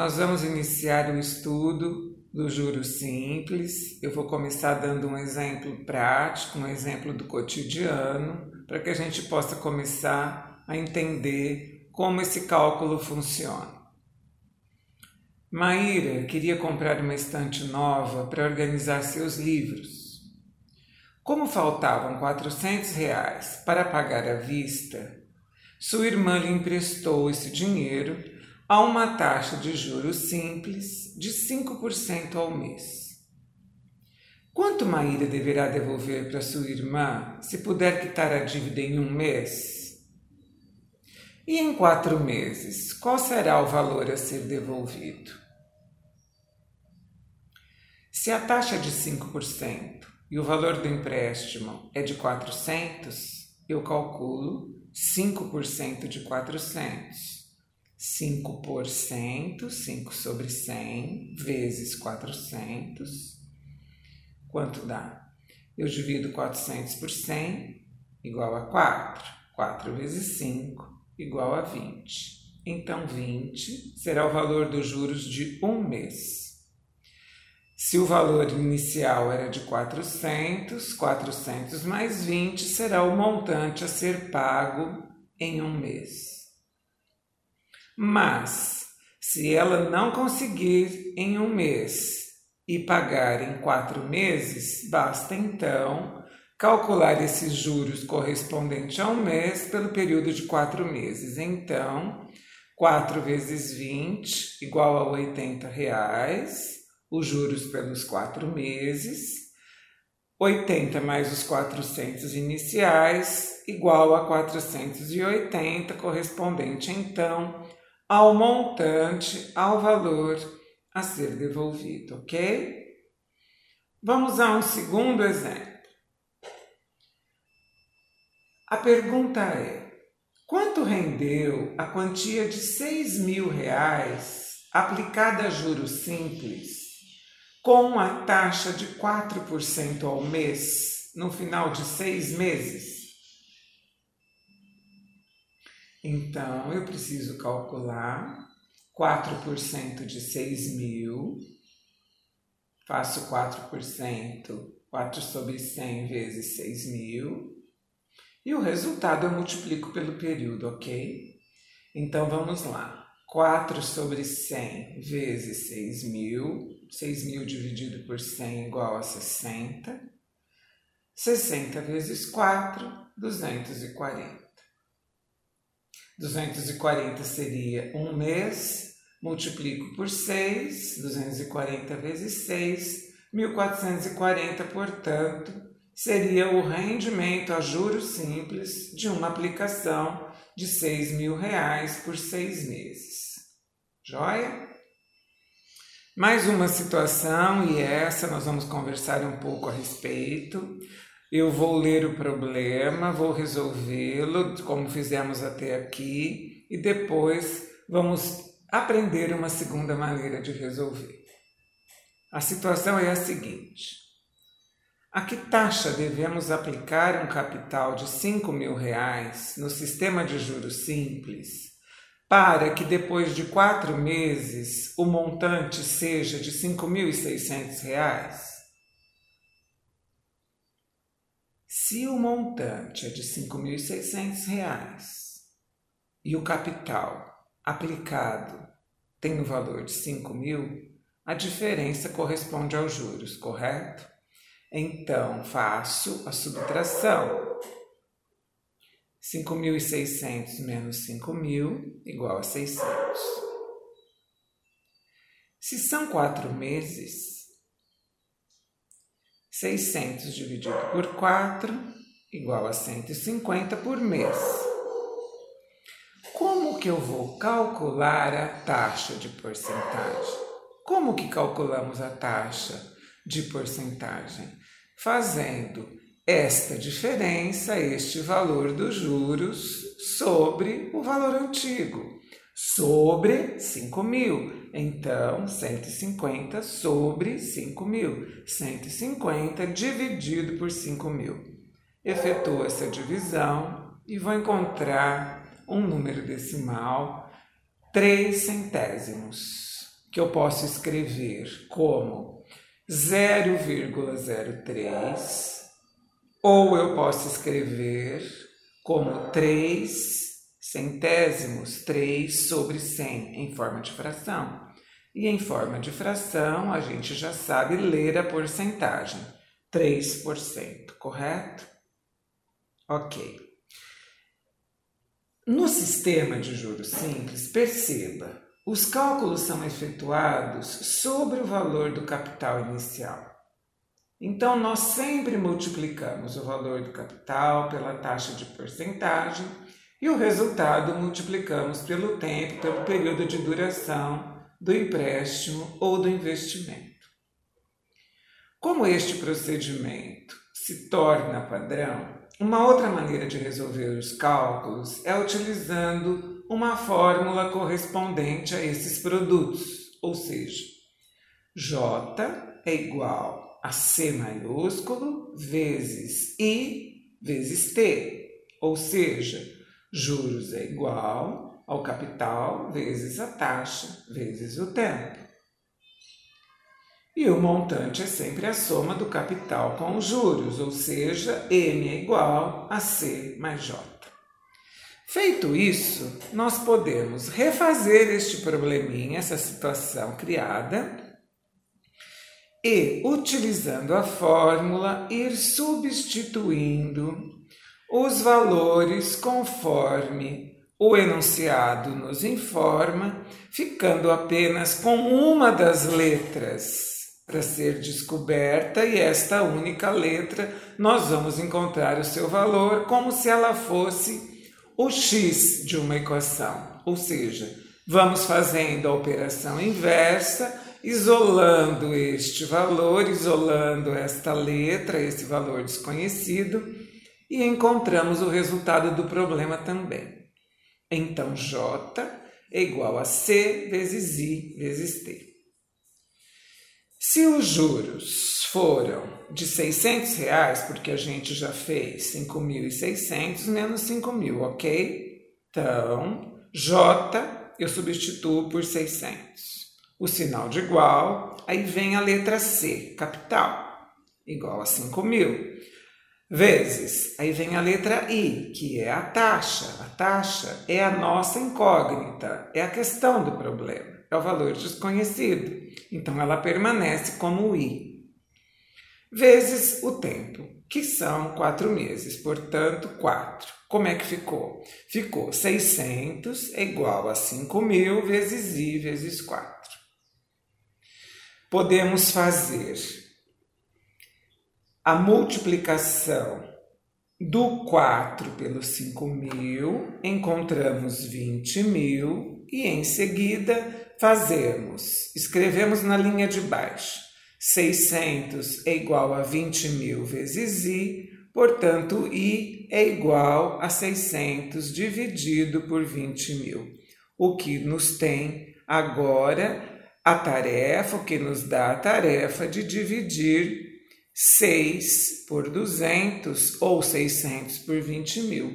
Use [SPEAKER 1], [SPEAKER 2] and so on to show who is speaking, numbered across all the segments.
[SPEAKER 1] nós vamos iniciar o estudo do juro simples. Eu vou começar dando um exemplo prático, um exemplo do cotidiano, para que a gente possa começar a entender como esse cálculo funciona. Maíra queria comprar uma estante nova para organizar seus livros. Como faltavam 400 reais para pagar à vista, sua irmã lhe emprestou esse dinheiro a uma taxa de juros simples de 5% ao mês. Quanto Maíra deverá devolver para sua irmã se puder quitar a dívida em um mês? E em quatro meses, qual será o valor a ser devolvido? Se a taxa é de 5% e o valor do empréstimo é de 400, eu calculo 5% de 400. 5%, 5 sobre 100, vezes 400, quanto dá? Eu divido 400 por 100, igual a 4. 4 vezes 5, igual a 20. Então, 20 será o valor dos juros de um mês. Se o valor inicial era de 400, 400 mais 20 será o montante a ser pago em um mês. Mas, se ela não conseguir em um mês e pagar em quatro meses, basta então calcular esses juros correspondentes a um mês pelo período de quatro meses. Então, 4 vezes 20 igual a 80 reais os juros pelos quatro meses, 80 mais os 400 iniciais, igual a 480, correspondente então ao montante, ao valor a ser devolvido, ok? Vamos a um segundo exemplo. A pergunta é: quanto rendeu a quantia de 6 mil reais aplicada a juros simples com a taxa de 4% ao mês no final de seis meses? Então, eu preciso calcular 4% de 6 mil, faço 4%, 4 sobre 100 vezes 6 mil, e o resultado eu multiplico pelo período, ok? Então, vamos lá. 4 sobre 100 vezes 6 mil, 6 mil dividido por 100 igual a 60. 60 vezes 4, 240. 240 seria um mês, multiplico por 6, 240 vezes 6, 1440, portanto, seria o rendimento a juros simples de uma aplicação de 6 mil reais por seis meses. Joia? Mais uma situação, e essa nós vamos conversar um pouco a respeito. Eu vou ler o problema, vou resolvê-lo, como fizemos até aqui, e depois vamos aprender uma segunda maneira de resolver. A situação é a seguinte: a que taxa devemos aplicar um capital de 5 mil reais no sistema de juros simples para que depois de quatro meses o montante seja de R$ 5.600? Se o montante é de R$ 5.600 e o capital aplicado tem o valor de 5 mil, a diferença corresponde aos juros, correto? Então faço a subtração 5.600 menos 5.000 igual a 600. Se são quatro meses, 600 dividido por 4 igual a 150 por mês. Como que eu vou calcular a taxa de porcentagem? Como que calculamos a taxa de porcentagem? Fazendo esta diferença, este valor dos juros sobre o valor antigo, sobre 5 mil. Então, 150 sobre 5 mil. 150 dividido por 5 mil. Efetuo essa divisão e vou encontrar um número decimal 3 centésimos. que eu posso escrever como 0,03 ou eu posso escrever como 3 centésimos, 3 sobre 100 em forma de fração. E em forma de fração, a gente já sabe ler a porcentagem, 3%, correto? Ok. No sistema de juros simples, perceba, os cálculos são efetuados sobre o valor do capital inicial. Então, nós sempre multiplicamos o valor do capital pela taxa de porcentagem e o resultado multiplicamos pelo tempo, pelo período de duração do empréstimo ou do investimento. Como este procedimento se torna padrão, uma outra maneira de resolver os cálculos é utilizando uma fórmula correspondente a esses produtos, ou seja, J é igual a C maiúsculo vezes I vezes T, ou seja, juros é igual ao capital vezes a taxa vezes o tempo. E o montante é sempre a soma do capital com os juros, ou seja, M é igual a C mais J. Feito isso, nós podemos refazer este probleminha, essa situação criada, e, utilizando a fórmula, ir substituindo os valores conforme o enunciado nos informa, ficando apenas com uma das letras para ser descoberta, e esta única letra nós vamos encontrar o seu valor como se ela fosse o x de uma equação. Ou seja, vamos fazendo a operação inversa, isolando este valor, isolando esta letra, esse valor desconhecido, e encontramos o resultado do problema também. Então, J é igual a C vezes I vezes T. Se os juros foram de 600 reais, porque a gente já fez 5.600 menos 5.000, ok? Então, J eu substituo por 600. O sinal de igual, aí vem a letra C, capital, igual a 5.000 vezes. Aí vem a letra I, que é a taxa. A taxa é a nossa incógnita, é a questão do problema, é o valor desconhecido. Então ela permanece como I. Vezes o tempo, que são quatro meses, portanto, quatro. Como é que ficou? Ficou 600 é igual a 5 mil vezes I vezes 4. Podemos fazer a multiplicação do 4 pelo 5 mil, encontramos 20 mil e em seguida fazemos, escrevemos na linha de baixo, 600 é igual a 20 mil vezes i, portanto, i é igual a 600 dividido por 20 mil, o que nos tem agora a tarefa, o que nos dá a tarefa de dividir 6 por 200 ou 600 por 20 mil.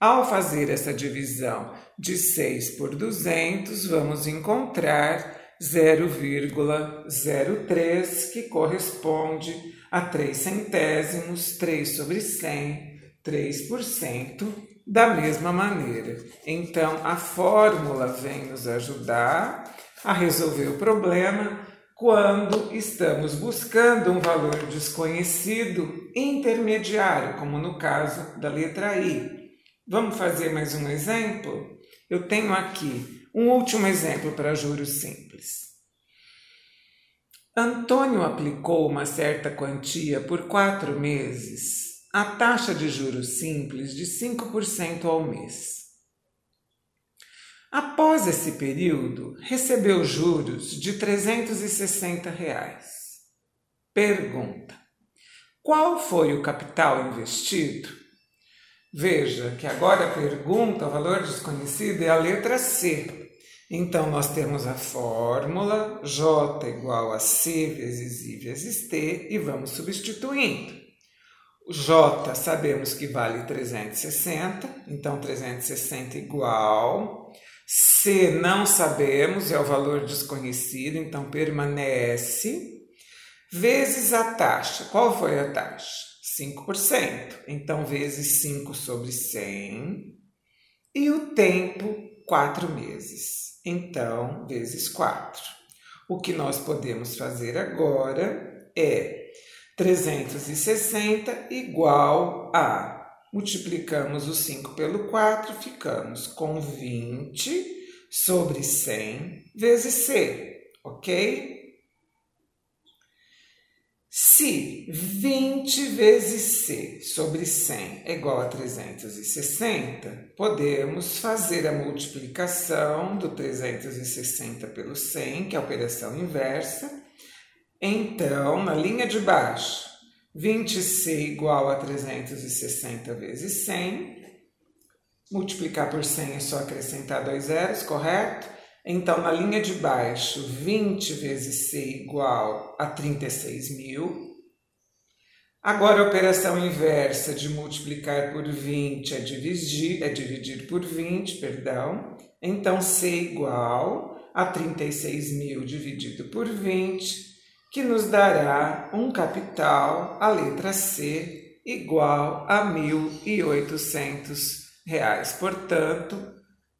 [SPEAKER 1] Ao fazer essa divisão de 6 por 200, vamos encontrar 0,03, que corresponde a 3 centésimos, 3 sobre 100, 3%, da mesma maneira. Então, a fórmula vem nos ajudar a resolver o problema quando estamos buscando um valor desconhecido intermediário, como no caso da letra I. Vamos fazer mais um exemplo? Eu tenho aqui um último exemplo para juros simples. Antônio aplicou uma certa quantia por quatro meses a taxa de juros simples de 5% ao mês. Após esse período, recebeu juros de 360 reais. Pergunta: qual foi o capital investido? Veja que agora a pergunta, o valor desconhecido, é a letra C. Então, nós temos a fórmula J igual a C vezes I vezes T e vamos substituindo. O J sabemos que vale 360, então 360 igual C não sabemos, é o valor desconhecido, então permanece. Vezes a taxa. Qual foi a taxa? 5%. Então, vezes 5 sobre 100. E o tempo, 4 meses. Então, vezes 4. O que nós podemos fazer agora é 360 igual a multiplicamos o 5 pelo 4, ficamos com 20 sobre 100 vezes C, ok? Se 20 vezes C sobre 100 é igual a 360, podemos fazer a multiplicação do 360 pelo 100, que é a operação inversa. Então, na linha de baixo, 20C igual a 360 vezes 100. Multiplicar por 100 é só acrescentar dois zeros, correto? Então, na linha de baixo, 20 vezes C igual a 36 mil. Agora, a operação inversa de multiplicar por 20 é dividir, é dividir por 20, perdão. Então, C igual a 36 mil dividido por 20 que nos dará um capital, a letra C, igual a R$ 1.800. Portanto,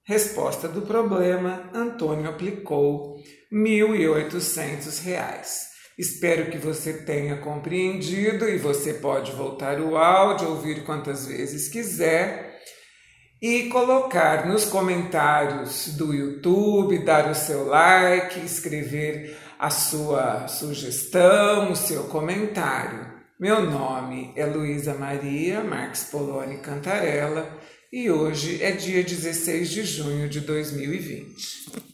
[SPEAKER 1] resposta do problema, Antônio aplicou R$ 1.800. Espero que você tenha compreendido e você pode voltar o áudio, ouvir quantas vezes quiser e colocar nos comentários do YouTube, dar o seu like, escrever a sua sugestão, o seu comentário. Meu nome é Luísa Maria Marques Poloni Cantarella e hoje é dia 16 de junho de 2020.